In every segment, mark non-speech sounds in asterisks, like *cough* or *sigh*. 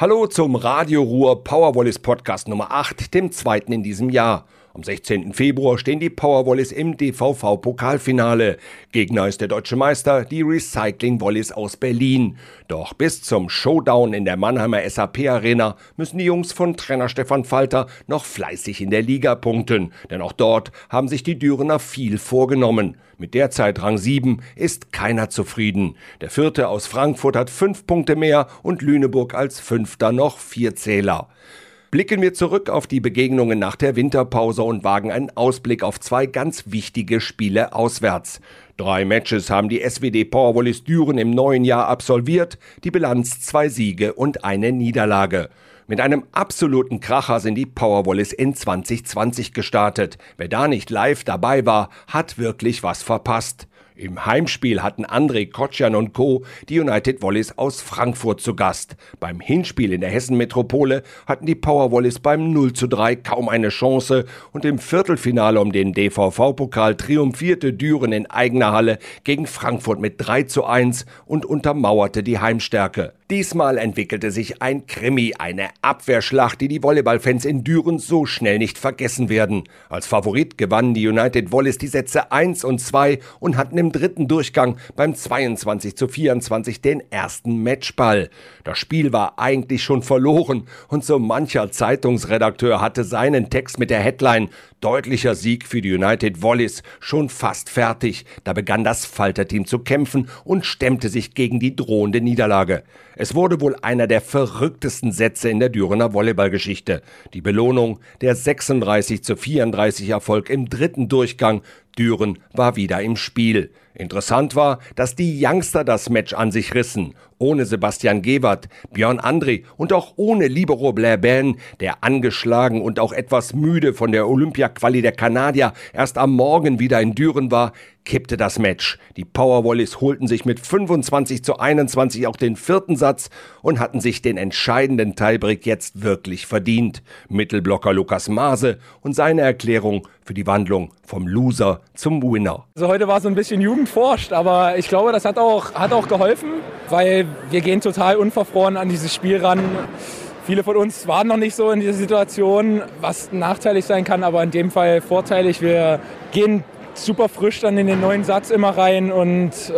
Hallo zum Radio Ruhr Powerwallis Podcast Nummer 8, dem zweiten in diesem Jahr. Am 16. Februar stehen die Powerwallis im DVV-Pokalfinale. Gegner ist der deutsche Meister, die Recycling Wallis aus Berlin. Doch bis zum Showdown in der Mannheimer SAP Arena müssen die Jungs von Trainer Stefan Falter noch fleißig in der Liga punkten. Denn auch dort haben sich die Dürener viel vorgenommen. Mit derzeit Rang 7 ist keiner zufrieden. Der vierte aus Frankfurt hat fünf Punkte mehr und Lüneburg als fünfter noch vier Zähler. Blicken wir zurück auf die Begegnungen nach der Winterpause und wagen einen Ausblick auf zwei ganz wichtige Spiele auswärts. Drei Matches haben die SWD Powerwallis Düren im neuen Jahr absolviert, die Bilanz zwei Siege und eine Niederlage. Mit einem absoluten Kracher sind die Powerwallis in 2020 gestartet. Wer da nicht live dabei war, hat wirklich was verpasst. Im Heimspiel hatten André Kotschan und Co. die United Wallis aus Frankfurt zu Gast. Beim Hinspiel in der Hessen-Metropole hatten die Power Wallis beim 0 zu 3 kaum eine Chance und im Viertelfinale um den DVV-Pokal triumphierte Düren in eigener Halle gegen Frankfurt mit 3 zu 1 und untermauerte die Heimstärke. Diesmal entwickelte sich ein Krimi, eine Abwehrschlacht, die die Volleyballfans in Düren so schnell nicht vergessen werden. Als Favorit gewannen die United Wallis die Sätze 1 und 2 und hatten im dritten Durchgang beim 22 zu 24 den ersten Matchball. Das Spiel war eigentlich schon verloren und so mancher Zeitungsredakteur hatte seinen Text mit der Headline Deutlicher Sieg für die United Wallis schon fast fertig. Da begann das Falterteam zu kämpfen und stemmte sich gegen die drohende Niederlage. Es wurde wohl einer der verrücktesten Sätze in der Dürener Volleyballgeschichte. Die Belohnung, der 36 zu 34 Erfolg im dritten Durchgang. Düren war wieder im Spiel. Interessant war, dass die Youngster das Match an sich rissen. Ohne Sebastian Gewert, Björn André und auch ohne Libero Blair Ben, der angeschlagen und auch etwas müde von der Olympia-Quali der Kanadier erst am Morgen wieder in Düren war, kippte das Match. Die Powerwallis holten sich mit 25 zu 21 auch den vierten Satz und hatten sich den entscheidenden Tiebreak jetzt wirklich verdient. Mittelblocker Lukas Maase und seine Erklärung für die Wandlung vom Loser zum Winner. Also heute war so ein bisschen Jugendforscht, aber ich glaube, das hat auch, hat auch geholfen, weil wir gehen total unverfroren an dieses Spiel ran. Viele von uns waren noch nicht so in dieser Situation, was nachteilig sein kann, aber in dem Fall vorteilig. Wir gehen super frisch dann in den neuen Satz immer rein und äh,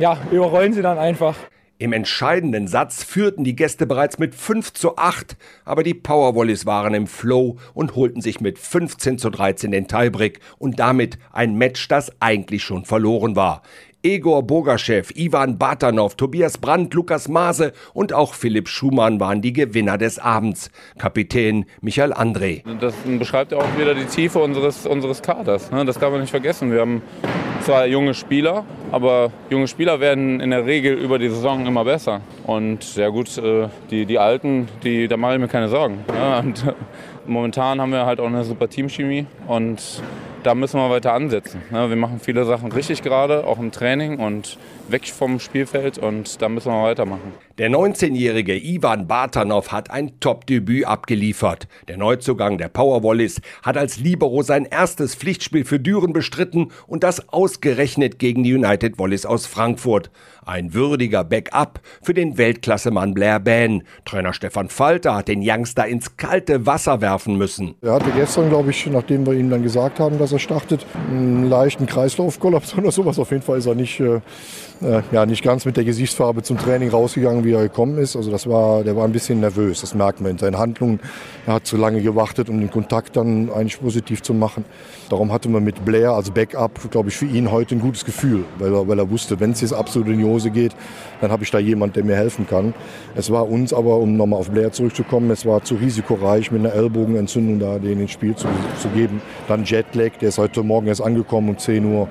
ja, überrollen sie dann einfach. Im entscheidenden Satz führten die Gäste bereits mit 5 zu 8, aber die Powerwallis waren im Flow und holten sich mit 15 zu 13 den Tiebreak und damit ein Match, das eigentlich schon verloren war. Egor Bogaschew, Ivan Batanov, Tobias Brandt, Lukas Maase und auch Philipp Schumann waren die Gewinner des Abends. Kapitän Michael André. Das beschreibt ja auch wieder die Tiefe unseres, unseres Kaders. Ne? Das darf man nicht vergessen. Wir haben zwar junge Spieler, aber junge Spieler werden in der Regel über die Saison immer besser. Und ja gut, äh, die, die Alten, die, da mache ich mir keine Sorgen. Und momentan haben wir halt auch eine super Teamchemie und da müssen wir weiter ansetzen. Wir machen viele Sachen richtig gerade, auch im Training und weg vom Spielfeld und da müssen wir weitermachen. Der 19-jährige Ivan Bartanov hat ein Top-Debüt abgeliefert. Der Neuzugang der Powerwallis hat als Libero sein erstes Pflichtspiel für Düren bestritten und das ausgerechnet gegen die United Wallis aus Frankfurt. Ein würdiger Backup für den Weltklassemann Blair Ban. Trainer Stefan Falter hat den Youngster ins kalte Wasser werfen müssen. Er hatte gestern, glaube ich, nachdem wir ihm dann gesagt haben, dass er startet, einen leichten Kreislaufkollaps *laughs* oder sowas. Auf jeden Fall ist er nicht, äh, ja, nicht ganz mit der Gesichtsfarbe zum Training rausgegangen, wie er gekommen ist. Also das war, der war ein bisschen nervös, das merkt man in seinen Handlungen. Er hat zu lange gewartet, um den Kontakt dann eigentlich positiv zu machen. Darum hatte man mit Blair als Backup, glaube ich, für ihn heute ein gutes Gefühl, weil er, weil er wusste, wenn es jetzt absolut in die Hose geht, dann habe ich da jemand, der mir helfen kann. Es war uns aber, um nochmal auf Blair zurückzukommen, es war zu risikoreich, mit einer Ellbogenentzündung da den ins Spiel zu, zu geben. Dann Jetlag, der ist heute Morgen erst angekommen um 10 Uhr.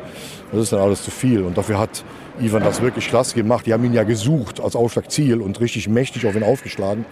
Das ist dann alles zu viel. Und dafür hat Ivan das wirklich klasse gemacht. Die haben ihn ja gesucht als Aufschlagziel und richtig mächtig auf ihn aufgeschlagen.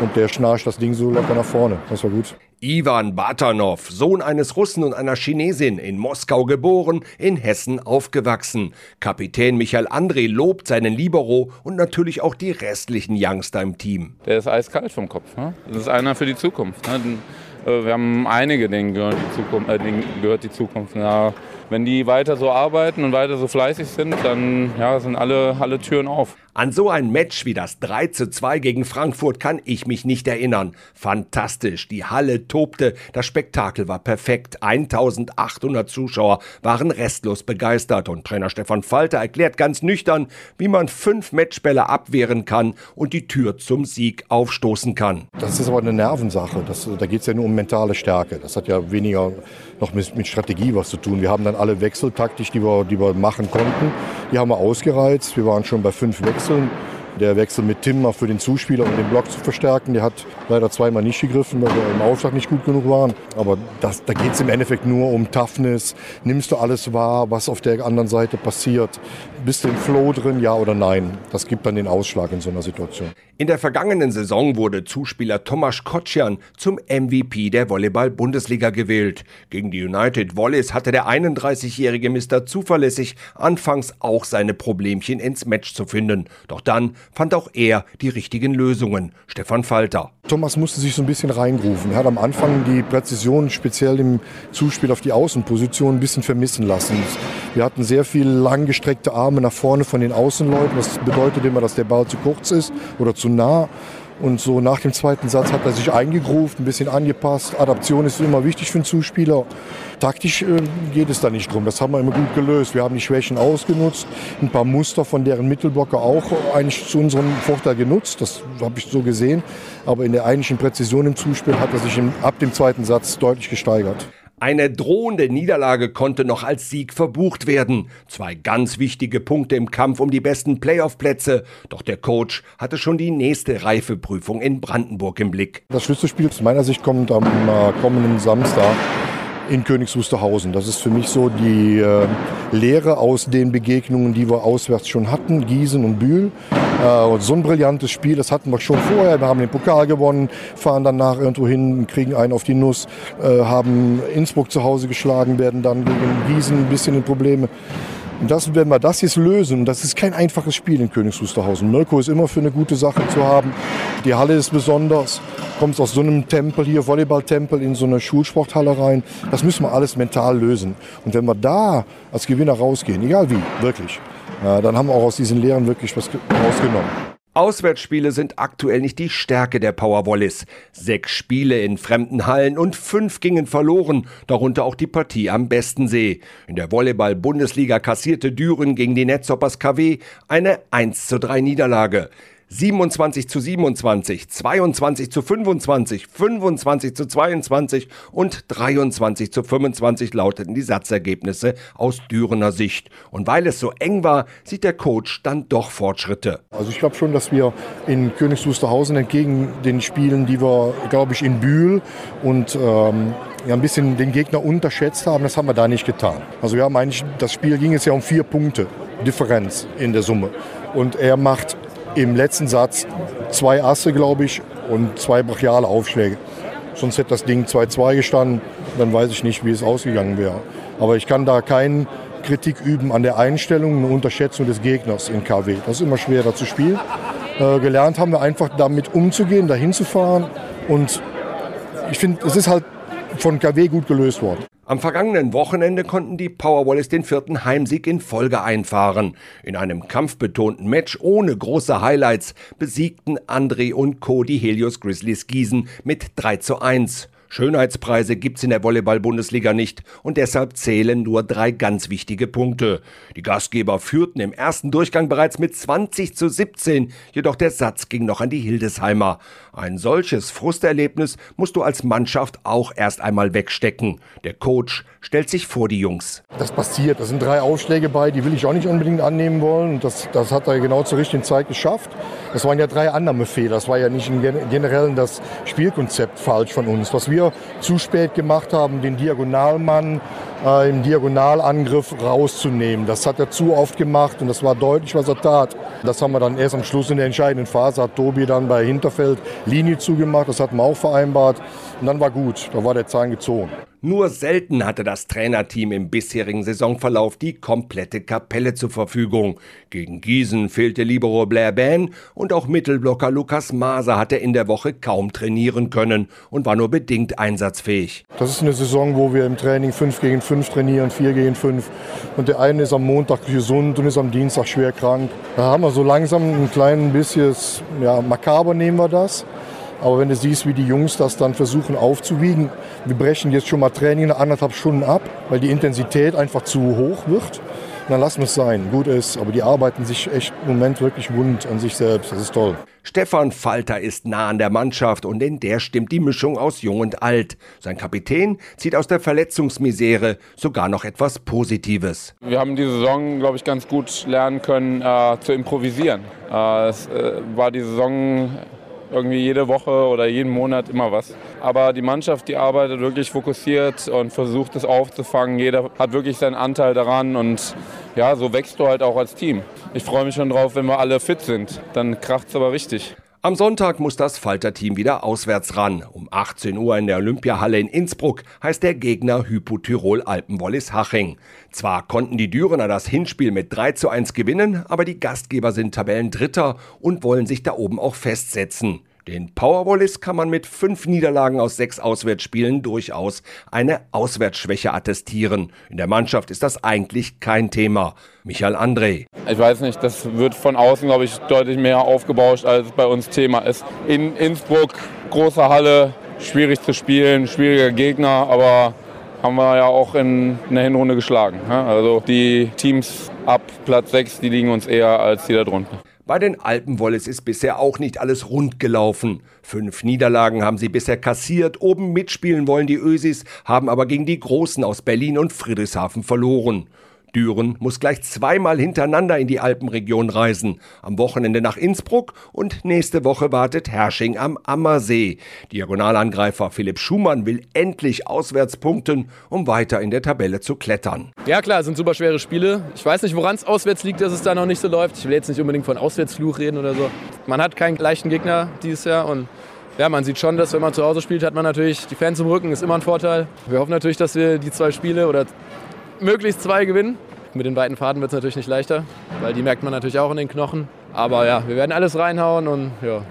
Und der schnarcht das Ding so locker nach vorne. Das war gut. Ivan Batanov, Sohn eines Russen und einer Chinesin, in Moskau geboren, in Hessen aufgewachsen. Kapitän Michael André lobt seinen Libero und natürlich auch die restlichen Youngster im Team. Der ist eiskalt vom Kopf. Ne? Das ist einer für die Zukunft. Ne? Äh, wir haben einige, denen gehört die Zukunft. Äh, denen gehört die Zukunft. Ja, wenn die weiter so arbeiten und weiter so fleißig sind, dann ja, sind alle, alle Türen auf. An so ein Match wie das 3 zu 2 gegen Frankfurt kann ich mich nicht erinnern. Fantastisch, die Halle tobte, das Spektakel war perfekt, 1800 Zuschauer waren restlos begeistert und Trainer Stefan Falter erklärt ganz nüchtern, wie man fünf Matchbälle abwehren kann und die Tür zum Sieg aufstoßen kann. Das ist aber eine Nervensache, das, da geht es ja nur um mentale Stärke. Das hat ja weniger noch mit, mit Strategie was zu tun. Wir haben dann alle Wechsel taktisch, die wir, die wir machen konnten, die haben wir ausgereizt. Wir waren schon bei fünf Wechseln. 嗯。Der Wechsel mit Timmer für den Zuspieler, um den Block zu verstärken, der hat leider zweimal nicht gegriffen, weil wir im Aufschlag nicht gut genug waren. Aber das, da geht es im Endeffekt nur um Toughness. Nimmst du alles wahr, was auf der anderen Seite passiert? Bist du im Flow drin, ja oder nein? Das gibt dann den Ausschlag in so einer Situation. In der vergangenen Saison wurde Zuspieler Tomasz Kocian zum MVP der Volleyball-Bundesliga gewählt. Gegen die United Volleys hatte der 31-jährige Mr. zuverlässig anfangs auch seine Problemchen ins Match zu finden. Doch dann fand auch er die richtigen Lösungen. Stefan Falter. Thomas musste sich so ein bisschen reingrufen. Er hat am Anfang die Präzision, speziell im Zuspiel auf die Außenposition, ein bisschen vermissen lassen. Wir hatten sehr viel langgestreckte Arme nach vorne von den Außenleuten. Das bedeutet immer, dass der Ball zu kurz ist oder zu nah. Und so nach dem zweiten Satz hat er sich eingegruft, ein bisschen angepasst. Adaption ist immer wichtig für einen Zuspieler. Taktisch äh, geht es da nicht drum. Das haben wir immer gut gelöst. Wir haben die Schwächen ausgenutzt, ein paar Muster von deren Mittelblocker auch eigentlich zu unserem Vorteil genutzt. Das habe ich so gesehen. Aber in der eigentlichen Präzision im Zuspiel hat er sich im, ab dem zweiten Satz deutlich gesteigert. Eine drohende Niederlage konnte noch als Sieg verbucht werden. Zwei ganz wichtige Punkte im Kampf um die besten Playoff-Plätze. Doch der Coach hatte schon die nächste Reifeprüfung in Brandenburg im Blick. Das Schlüsselspiel aus meiner Sicht kommt am äh, kommenden Samstag in Königs Wusterhausen. Das ist für mich so die äh, Lehre aus den Begegnungen, die wir auswärts schon hatten, Gießen und Bühl. Äh, so ein brillantes Spiel, das hatten wir schon vorher. Wir haben den Pokal gewonnen, fahren danach irgendwo hin, kriegen einen auf die Nuss, äh, haben Innsbruck zu Hause geschlagen, werden dann gegen Gießen ein bisschen in Probleme. Und das, wenn wir das jetzt lösen, das ist kein einfaches Spiel in Königs Wusterhausen. Mirko ist immer für eine gute Sache zu haben. Die Halle ist besonders kommst aus so einem Tempel hier, Volleyballtempel, in so eine Schulsporthalle rein. Das müssen wir alles mental lösen. Und wenn wir da als Gewinner rausgehen, egal wie, wirklich, dann haben wir auch aus diesen Lehren wirklich was rausgenommen. Auswärtsspiele sind aktuell nicht die Stärke der Powerwallis. Sechs Spiele in fremden Hallen und fünf gingen verloren, darunter auch die Partie am Bestensee. In der Volleyball-Bundesliga kassierte Düren gegen die Netzhoppers KW eine 1 zu 3 Niederlage. 27 zu 27, 22 zu 25, 25 zu 22 und 23 zu 25 lauteten die Satzergebnisse aus Dürener Sicht. Und weil es so eng war, sieht der Coach dann doch Fortschritte. Also ich glaube schon, dass wir in Königs Wusterhausen entgegen den Spielen, die wir, glaube ich, in Bühl und ähm, ja, ein bisschen den Gegner unterschätzt haben, das haben wir da nicht getan. Also wir haben eigentlich, das Spiel ging es ja um vier Punkte Differenz in der Summe. Und er macht im letzten Satz zwei Asse, glaube ich, und zwei brachiale Aufschläge. Sonst hätte das Ding 2-2 gestanden, dann weiß ich nicht, wie es ausgegangen wäre. Aber ich kann da keine Kritik üben an der Einstellung, eine Unterschätzung des Gegners in KW. Das ist immer schwerer zu spielen. Äh, gelernt haben wir einfach damit umzugehen, dahin zu fahren. Und ich finde, es ist halt von KW gut gelöst worden. Am vergangenen Wochenende konnten die Powerwallis den vierten Heimsieg in Folge einfahren. In einem kampfbetonten Match ohne große Highlights besiegten André und Co. die Helios Grizzlies Gießen mit 3 zu 1. Schönheitspreise gibt's in der Volleyball-Bundesliga nicht und deshalb zählen nur drei ganz wichtige Punkte. Die Gastgeber führten im ersten Durchgang bereits mit 20 zu 17, jedoch der Satz ging noch an die Hildesheimer. Ein solches Frusterlebnis musst du als Mannschaft auch erst einmal wegstecken. Der Coach stellt sich vor die Jungs. Das passiert, da sind drei Aufschläge bei, die will ich auch nicht unbedingt annehmen wollen. Das, das hat er genau zur richtigen Zeit geschafft. Das waren ja drei Annahmefehler. Das war ja nicht generell das Spielkonzept falsch von uns. Was wir wir zu spät gemacht haben, den Diagonalmann äh, im Diagonalangriff rauszunehmen. Das hat er zu oft gemacht und das war deutlich, was er tat. Das haben wir dann erst am Schluss in der entscheidenden Phase, hat Tobi dann bei Hinterfeld Linie zugemacht, das hatten wir auch vereinbart und dann war gut, da war der Zahn gezogen. Nur selten hatte das Trainerteam im bisherigen Saisonverlauf die komplette Kapelle zur Verfügung. Gegen Gießen fehlte Libero Blair Ban und auch Mittelblocker Lukas Maser hatte in der Woche kaum trainieren können und war nur bedingt einsatzfähig. Das ist eine Saison, wo wir im Training 5 gegen 5 trainieren, 4 gegen 5 und der eine ist am Montag gesund und ist am Dienstag schwer krank. Da haben wir so langsam ein klein bisschen, ja, makaber nehmen wir das. Aber wenn du siehst, wie die Jungs das dann versuchen aufzuwiegen, wir brechen jetzt schon mal Training eine anderthalb Stunden ab, weil die Intensität einfach zu hoch wird. Dann lassen wir es sein. Gut ist, aber die arbeiten sich echt im Moment wirklich wund an sich selbst. Das ist toll. Stefan Falter ist nah an der Mannschaft und in der stimmt die Mischung aus Jung und Alt. Sein Kapitän zieht aus der Verletzungsmisere sogar noch etwas Positives. Wir haben die Saison, glaube ich, ganz gut lernen können, äh, zu improvisieren. Äh, es äh, war die Saison irgendwie jede Woche oder jeden Monat immer was. Aber die Mannschaft, die arbeitet wirklich fokussiert und versucht es aufzufangen. Jeder hat wirklich seinen Anteil daran und ja, so wächst du halt auch als Team. Ich freue mich schon drauf, wenn wir alle fit sind. Dann kracht es aber richtig. Am Sonntag muss das Falter-Team wieder auswärts ran. Um 18 Uhr in der Olympiahalle in Innsbruck heißt der Gegner Hypo-Tirol Alpenwollis Haching. Zwar konnten die Dürener das Hinspiel mit 3 zu 1 gewinnen, aber die Gastgeber sind Tabellendritter und wollen sich da oben auch festsetzen. Den Powerwallis kann man mit fünf Niederlagen aus sechs Auswärtsspielen durchaus eine Auswärtsschwäche attestieren. In der Mannschaft ist das eigentlich kein Thema. Michael André. Ich weiß nicht, das wird von außen, glaube ich, deutlich mehr aufgebauscht, als bei uns Thema ist. In Innsbruck, große Halle, schwierig zu spielen, schwieriger Gegner, aber haben wir ja auch in der Hinrunde geschlagen. Also die Teams ab Platz 6, die liegen uns eher als die da drunter. Bei den Alpenwolles ist bisher auch nicht alles rund gelaufen. Fünf Niederlagen haben sie bisher kassiert, oben mitspielen wollen die Ösis, haben aber gegen die Großen aus Berlin und Friedrichshafen verloren. Düren muss gleich zweimal hintereinander in die Alpenregion reisen. Am Wochenende nach Innsbruck und nächste Woche wartet Hersching am Ammersee. Diagonalangreifer Philipp Schumann will endlich auswärts punkten, um weiter in der Tabelle zu klettern. Ja klar, es sind super schwere Spiele. Ich weiß nicht, woran es auswärts liegt, dass es da noch nicht so läuft. Ich will jetzt nicht unbedingt von Auswärtsfluch reden oder so. Man hat keinen leichten Gegner dieses Jahr und ja, man sieht schon, dass wenn man zu Hause spielt, hat man natürlich die Fans im Rücken, ist immer ein Vorteil. Wir hoffen natürlich, dass wir die zwei Spiele oder möglichst zwei gewinnen. Mit den beiden Faden wird es natürlich nicht leichter, weil die merkt man natürlich auch in den Knochen. Aber ja, wir werden alles reinhauen und ja,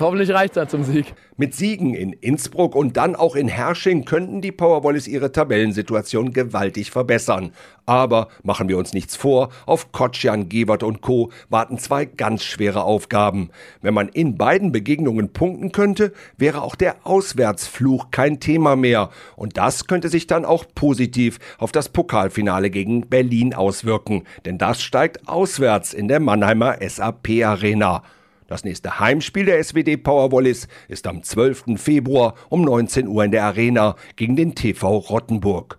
hoffentlich reicht es zum Sieg. Mit Siegen in Innsbruck und dann auch in Hersching könnten die Powerwallis ihre Tabellensituation gewaltig verbessern. Aber machen wir uns nichts vor, auf Kotschan, Gewert und Co. warten zwei ganz schwere Aufgaben. Wenn man in beiden Begegnungen punkten könnte, wäre auch der Auswärtsfluch kein Thema mehr. Und das könnte sich dann auch positiv auf das Pokalfinale gegen Berlin auswirken. Denn das steigt auswärts in der Mannheimer SAP Arena. Das nächste Heimspiel der SWD Powerwallis ist am 12. Februar um 19 Uhr in der Arena gegen den TV Rottenburg.